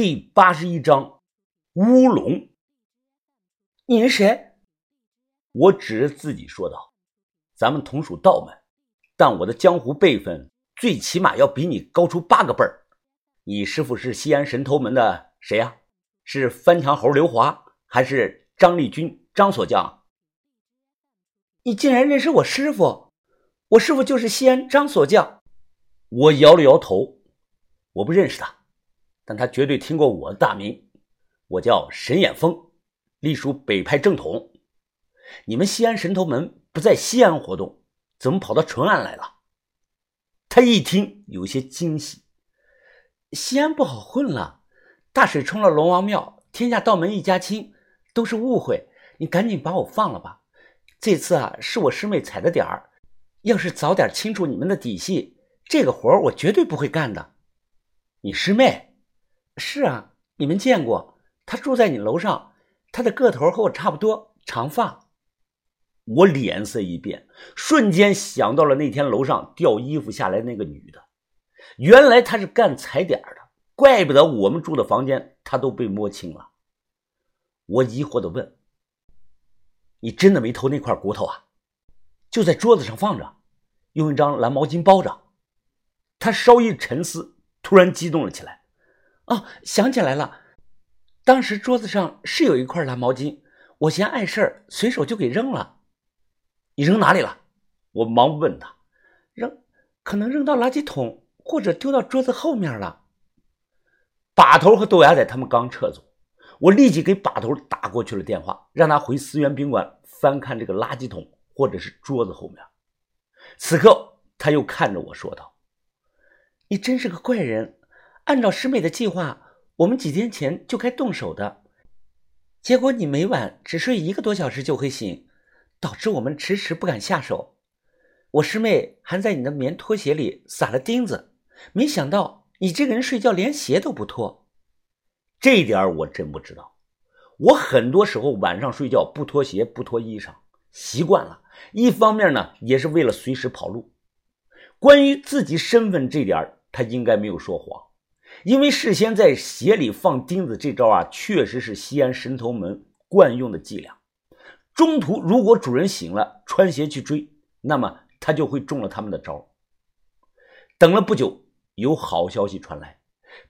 第八十一章乌龙。你是谁？我指着自己说道：“咱们同属道门，但我的江湖辈分最起码要比你高出八个辈儿。你师傅是西安神头门的谁呀？是翻墙猴刘华，还是张立军张锁匠？你竟然认识我师傅？我师傅就是西安张锁匠。”我摇了摇头，我不认识他。但他绝对听过我的大名，我叫沈衍峰，隶属北派正统。你们西安神头门不在西安活动，怎么跑到淳安来了？他一听有些惊喜。西安不好混了，大水冲了龙王庙，天下道门一家亲，都是误会。你赶紧把我放了吧。这次啊，是我师妹踩的点儿，要是早点清楚你们的底细，这个活我绝对不会干的。你师妹？是啊，你们见过他住在你楼上，他的个头和我差不多，长发。我脸色一变，瞬间想到了那天楼上掉衣服下来那个女的，原来她是干踩点的，怪不得我们住的房间她都被摸清了。我疑惑的问：“你真的没偷那块骨头啊？就在桌子上放着，用一张蓝毛巾包着。”他稍一沉思，突然激动了起来。哦，想起来了，当时桌子上是有一块蓝毛巾，我嫌碍事儿，随手就给扔了。你扔哪里了？我忙问他。扔，可能扔到垃圾桶，或者丢到桌子后面了。把头和豆芽仔他们刚撤走，我立即给把头打过去了电话，让他回思源宾馆翻看这个垃圾桶或者是桌子后面。此刻他又看着我说道：“你真是个怪人。”按照师妹的计划，我们几天前就该动手的，结果你每晚只睡一个多小时就会醒，导致我们迟迟不敢下手。我师妹还在你的棉拖鞋里撒了钉子，没想到你这个人睡觉连鞋都不脱。这点我真不知道。我很多时候晚上睡觉不脱鞋不脱衣裳，习惯了。一方面呢，也是为了随时跑路。关于自己身份这点，他应该没有说谎。因为事先在鞋里放钉子这招啊，确实是西安神头门惯用的伎俩。中途如果主人醒了，穿鞋去追，那么他就会中了他们的招。等了不久，有好消息传来，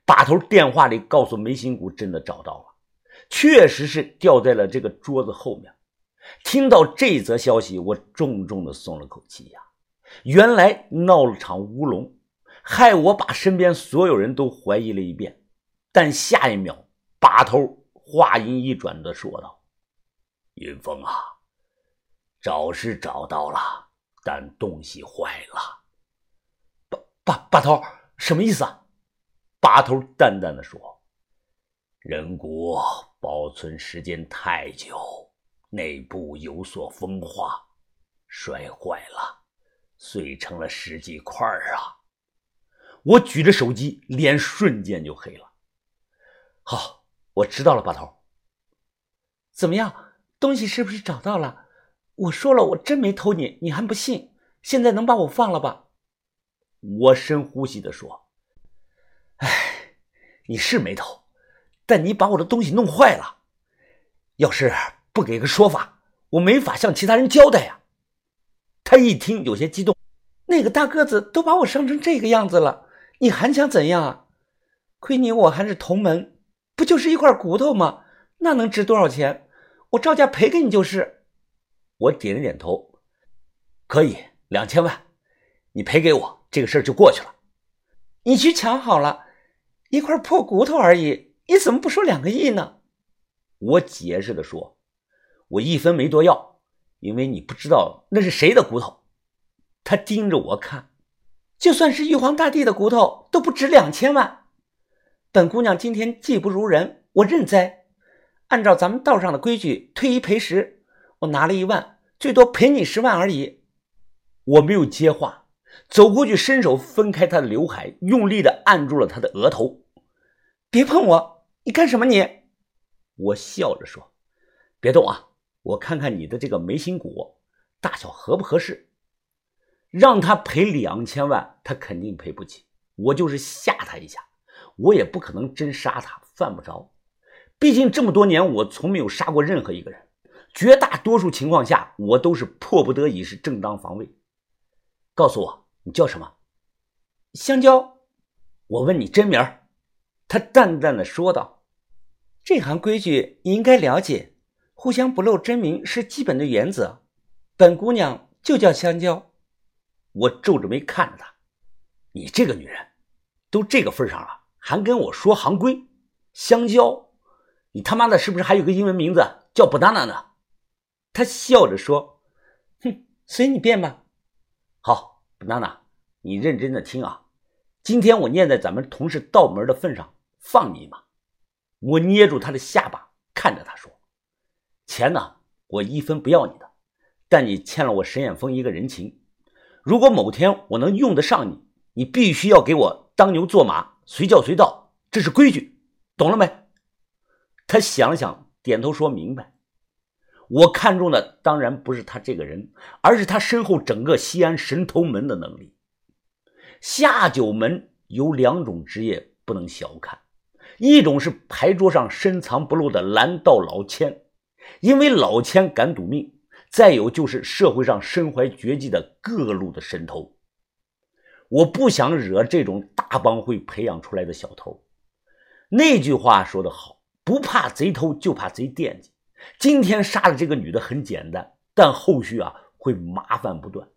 把头电话里告诉眉心骨真的找到了，确实是掉在了这个桌子后面。听到这则消息，我重重的松了口气呀，原来闹了场乌龙。害我把身边所有人都怀疑了一遍，但下一秒，把头话音一转的说道：“云峰啊，找是找到了，但东西坏了。”把把把头什么意思啊？把头淡淡的说：“人骨保存时间太久，内部有所风化，摔坏了，碎成了十几块啊。”我举着手机，脸瞬间就黑了。好，我知道了，把头。怎么样，东西是不是找到了？我说了，我真没偷你，你还不信？现在能把我放了吧？我深呼吸的说：“哎，你是没偷，但你把我的东西弄坏了。要是不给个说法，我没法向其他人交代呀。”他一听有些激动，那个大个子都把我伤成这个样子了。你还想怎样啊？亏你我还是同门，不就是一块骨头吗？那能值多少钱？我照价赔给你就是。我点了点头，可以，两千万，你赔给我，这个事儿就过去了。你去抢好了，一块破骨头而已，你怎么不说两个亿呢？我解释的说，我一分没多要，因为你不知道那是谁的骨头。他盯着我看。就算是玉皇大帝的骨头都不值两千万。本姑娘今天技不如人，我认栽。按照咱们道上的规矩，退一赔十，我拿了一万，最多赔你十万而已。我没有接话，走过去，伸手分开他的刘海，用力的按住了他的额头。别碰我！你干什么？你？我笑着说：“别动啊，我看看你的这个眉心骨大小合不合适。”让他赔两千万，他肯定赔不起。我就是吓他一下，我也不可能真杀他，犯不着。毕竟这么多年，我从没有杀过任何一个人。绝大多数情况下，我都是迫不得已，是正当防卫。告诉我，你叫什么？香蕉。我问你真名他淡淡的说道：“这行规矩你应该了解，互相不露真名是基本的原则。本姑娘就叫香蕉。”我皱着眉看着他：“你这个女人，都这个份上了，还跟我说行规？香蕉，你他妈的是不是还有个英文名字叫 banana 呢？”他笑着说：“哼，随你便吧。好，banana，你认真的听啊。”今天我念在咱们同是道门的份上，放你一马。我捏住他的下巴，看着他说：“钱呢，我一分不要你的，但你欠了我沈远峰一个人情。如果某天我能用得上你，你必须要给我当牛做马，随叫随到，这是规矩，懂了没？”他想了想，点头说明白。我看中的当然不是他这个人，而是他身后整个西安神头门的能力。下九门有两种职业不能小看，一种是牌桌上深藏不露的蓝道老千，因为老千敢赌命；再有就是社会上身怀绝技的各路的神头。我不想惹这种大帮会培养出来的小偷。那句话说得好，不怕贼偷，就怕贼惦记。今天杀了这个女的很简单，但后续啊会麻烦不断。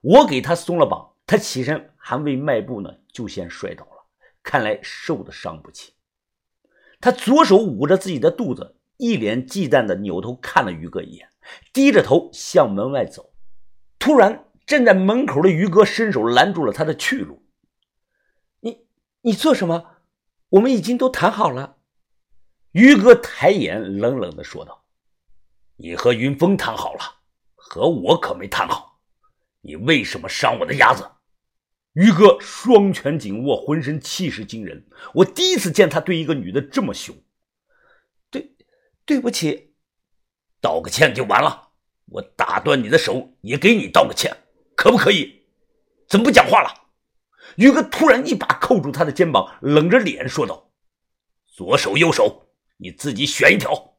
我给他松了绑。他起身还未迈步呢，就先摔倒了，看来受的伤不轻。他左手捂着自己的肚子，一脸忌惮的扭头看了于哥一眼，低着头向门外走。突然，站在门口的于哥伸手拦住了他的去路。你你做什么？我们已经都谈好了。于哥抬眼冷冷的说道：“你和云峰谈好了，和我可没谈好。”你为什么伤我的鸭子？于哥双拳紧握，浑身气势惊人。我第一次见他对一个女的这么凶。对，对不起，道个歉就完了。我打断你的手，也给你道个歉，可不可以？怎么不讲话了？于哥突然一把扣住他的肩膀，冷着脸说道：“左手右手，你自己选一条。”